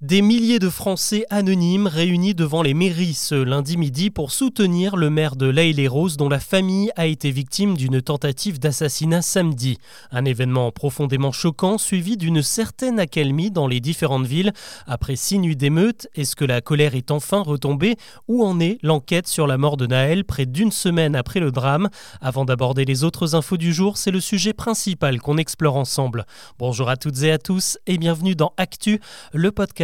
Des milliers de Français anonymes réunis devant les mairies ce lundi midi pour soutenir le maire de laïle les roses dont la famille a été victime d'une tentative d'assassinat samedi. Un événement profondément choquant suivi d'une certaine accalmie dans les différentes villes. Après six nuits d'émeutes, est-ce que la colère est enfin retombée? Où en est l'enquête sur la mort de Naël près d'une semaine après le drame? Avant d'aborder les autres infos du jour, c'est le sujet principal qu'on explore ensemble. Bonjour à toutes et à tous et bienvenue dans Actu, le podcast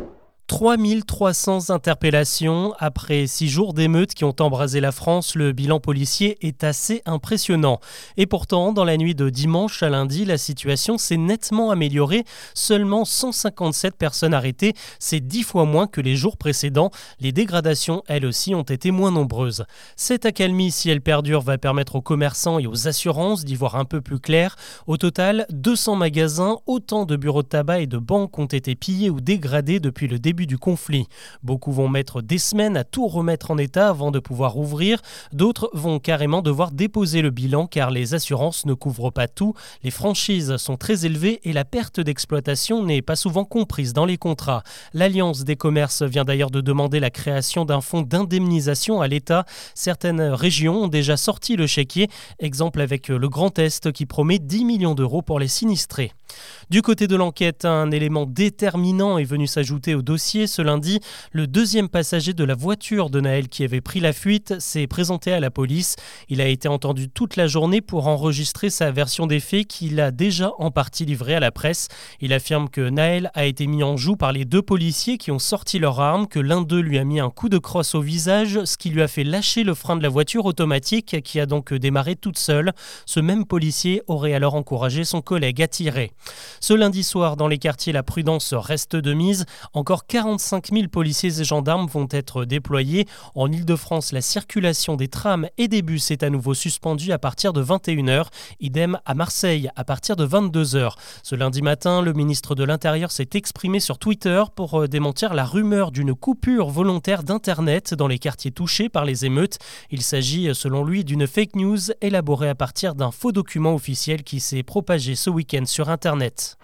3300 interpellations. Après six jours d'émeutes qui ont embrasé la France, le bilan policier est assez impressionnant. Et pourtant, dans la nuit de dimanche à lundi, la situation s'est nettement améliorée. Seulement 157 personnes arrêtées, c'est dix fois moins que les jours précédents. Les dégradations, elles aussi, ont été moins nombreuses. Cette accalmie, si elle perdure, va permettre aux commerçants et aux assurances d'y voir un peu plus clair. Au total, 200 magasins, autant de bureaux de tabac et de banques ont été pillés ou dégradés depuis le début du conflit. Beaucoup vont mettre des semaines à tout remettre en état avant de pouvoir ouvrir, d'autres vont carrément devoir déposer le bilan car les assurances ne couvrent pas tout, les franchises sont très élevées et la perte d'exploitation n'est pas souvent comprise dans les contrats. L'Alliance des commerces vient d'ailleurs de demander la création d'un fonds d'indemnisation à l'État. Certaines régions ont déjà sorti le chéquier, exemple avec le Grand Est qui promet 10 millions d'euros pour les sinistrés. Du côté de l'enquête, un élément déterminant est venu s'ajouter au dossier. Ce lundi, le deuxième passager de la voiture de Naël qui avait pris la fuite s'est présenté à la police. Il a été entendu toute la journée pour enregistrer sa version des faits qu'il a déjà en partie livrée à la presse. Il affirme que Naël a été mis en joue par les deux policiers qui ont sorti leurs armes, que l'un d'eux lui a mis un coup de crosse au visage, ce qui lui a fait lâcher le frein de la voiture automatique qui a donc démarré toute seule. Ce même policier aurait alors encouragé son collègue à tirer. Ce lundi soir, dans les quartiers, la prudence reste de mise. Encore 45 000 policiers et gendarmes vont être déployés. En Ile-de-France, la circulation des trams et des bus est à nouveau suspendue à partir de 21h. Idem à Marseille à partir de 22h. Ce lundi matin, le ministre de l'Intérieur s'est exprimé sur Twitter pour euh, démentir la rumeur d'une coupure volontaire d'Internet dans les quartiers touchés par les émeutes. Il s'agit, selon lui, d'une fake news élaborée à partir d'un faux document officiel qui s'est propagé ce week-end sur Internet.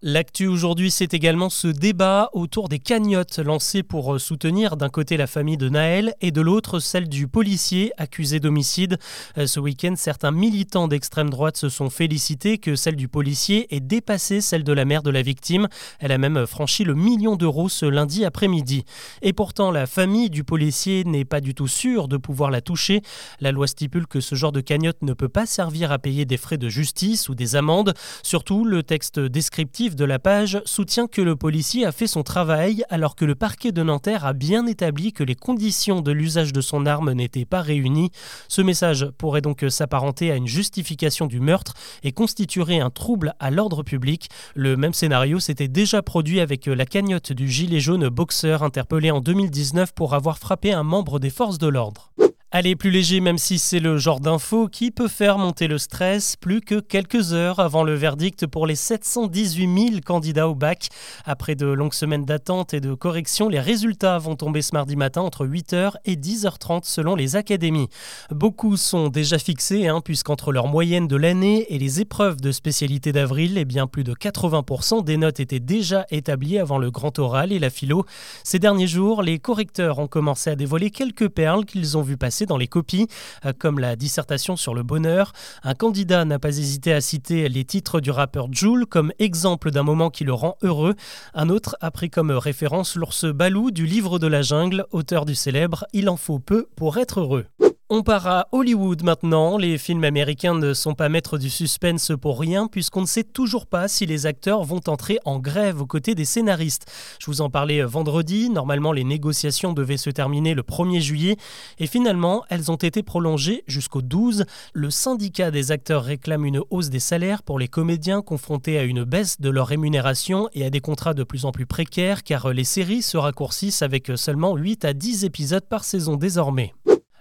L'actu aujourd'hui, c'est également ce débat autour des cagnottes lancées pour euh, soutenir d'un côté la famille de Naël et de l'autre celle du policier accusé d'homicide. Euh, ce week-end, certains militants d'extrême droite se sont félicités que celle du policier ait dépassé celle de la mère de la victime. Elle a même franchi le million d'euros ce lundi après-midi. Et pourtant, la famille du policier n'est pas du tout sûre de pouvoir la toucher. La loi stipule que ce genre de cagnotte ne peut pas servir à payer des frais de justice ou des amendes. Surtout, le texte descriptif de la page soutient que le policier a fait son travail alors que le parquet de Nanterre a bien établi que les conditions de l'usage de son arme n'étaient pas réunies. Ce message pourrait donc s'apparenter à une justification du meurtre et constituerait un trouble à l'ordre public. Le même scénario s'était déjà produit avec la cagnotte du gilet jaune boxeur interpellé en 2019 pour avoir frappé un membre des forces de l'ordre. Allez, plus léger, même si c'est le genre d'info qui peut faire monter le stress, plus que quelques heures avant le verdict pour les 718 000 candidats au bac. Après de longues semaines d'attente et de correction, les résultats vont tomber ce mardi matin entre 8h et 10h30 selon les académies. Beaucoup sont déjà fixés, hein, puisqu'entre leur moyenne de l'année et les épreuves de spécialité d'avril, eh bien plus de 80% des notes étaient déjà établies avant le grand oral et la philo. Ces derniers jours, les correcteurs ont commencé à dévoiler quelques perles qu'ils ont vu passer dans les copies, euh, comme la dissertation sur le bonheur. Un candidat n'a pas hésité à citer les titres du rappeur Joule comme exemple d'un moment qui le rend heureux. Un autre a pris comme référence l'ours Balou du livre de la jungle, auteur du célèbre Il en faut peu pour être heureux. On part à Hollywood maintenant. Les films américains ne sont pas maîtres du suspense pour rien puisqu'on ne sait toujours pas si les acteurs vont entrer en grève aux côtés des scénaristes. Je vous en parlais vendredi. Normalement, les négociations devaient se terminer le 1er juillet et finalement, elles ont été prolongées jusqu'au 12. Le syndicat des acteurs réclame une hausse des salaires pour les comédiens confrontés à une baisse de leur rémunération et à des contrats de plus en plus précaires car les séries se raccourcissent avec seulement 8 à 10 épisodes par saison désormais.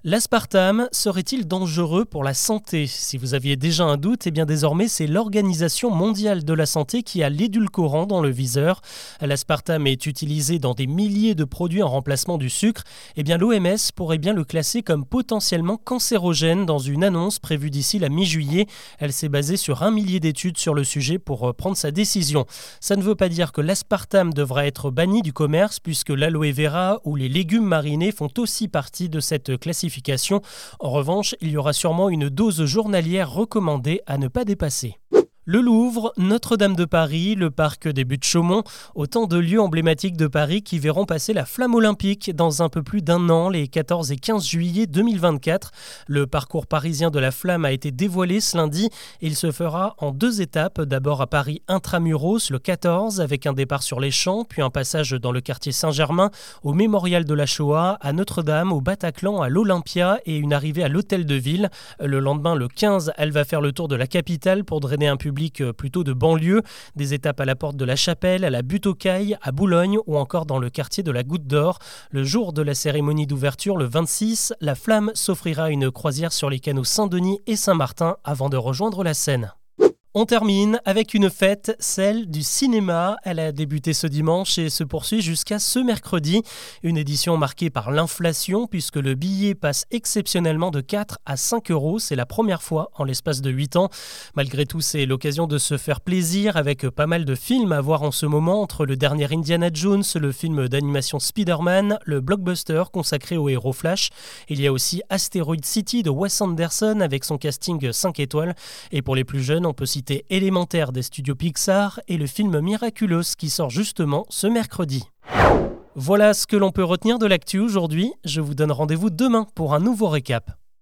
L'aspartame serait-il dangereux pour la santé? Si vous aviez déjà un doute, eh bien désormais c'est l'Organisation mondiale de la santé qui a l'édulcorant dans le viseur. L'aspartame est utilisé dans des milliers de produits en remplacement du sucre. Eh bien l'OMS pourrait bien le classer comme potentiellement cancérogène dans une annonce prévue d'ici la mi-juillet. Elle s'est basée sur un millier d'études sur le sujet pour euh, prendre sa décision. Ça ne veut pas dire que l'aspartame devra être banni du commerce puisque l'aloe vera ou les légumes marinés font aussi partie de cette classification en revanche, il y aura sûrement une dose journalière recommandée à ne pas dépasser. Le Louvre, Notre-Dame de Paris, le parc des Buttes-Chaumont, autant de lieux emblématiques de Paris qui verront passer la flamme olympique dans un peu plus d'un an, les 14 et 15 juillet 2024. Le parcours parisien de la flamme a été dévoilé ce lundi. Il se fera en deux étapes, d'abord à Paris intramuros le 14 avec un départ sur les champs, puis un passage dans le quartier Saint-Germain, au mémorial de la Shoah, à Notre-Dame, au Bataclan, à l'Olympia et une arrivée à l'hôtel de ville. Le lendemain, le 15, elle va faire le tour de la capitale pour drainer un public euh, plutôt de banlieue, des étapes à la porte de la Chapelle, à la Butte aux Cailles, à Boulogne ou encore dans le quartier de la Goutte d'Or. Le jour de la cérémonie d'ouverture, le 26, la flamme s'offrira une croisière sur les canaux Saint-Denis et Saint-Martin avant de rejoindre la Seine. On termine avec une fête, celle du cinéma. Elle a débuté ce dimanche et se poursuit jusqu'à ce mercredi. Une édition marquée par l'inflation puisque le billet passe exceptionnellement de 4 à 5 euros. C'est la première fois en l'espace de 8 ans. Malgré tout, c'est l'occasion de se faire plaisir avec pas mal de films à voir en ce moment entre le dernier Indiana Jones, le film d'animation Spider-Man, le blockbuster consacré au héros Flash. Il y a aussi Asteroid City de Wes Anderson avec son casting 5 étoiles. Et pour les plus jeunes, on peut citer élémentaire des studios Pixar et le film Miraculous qui sort justement ce mercredi. Voilà ce que l'on peut retenir de l'actu aujourd'hui. Je vous donne rendez-vous demain pour un nouveau récap.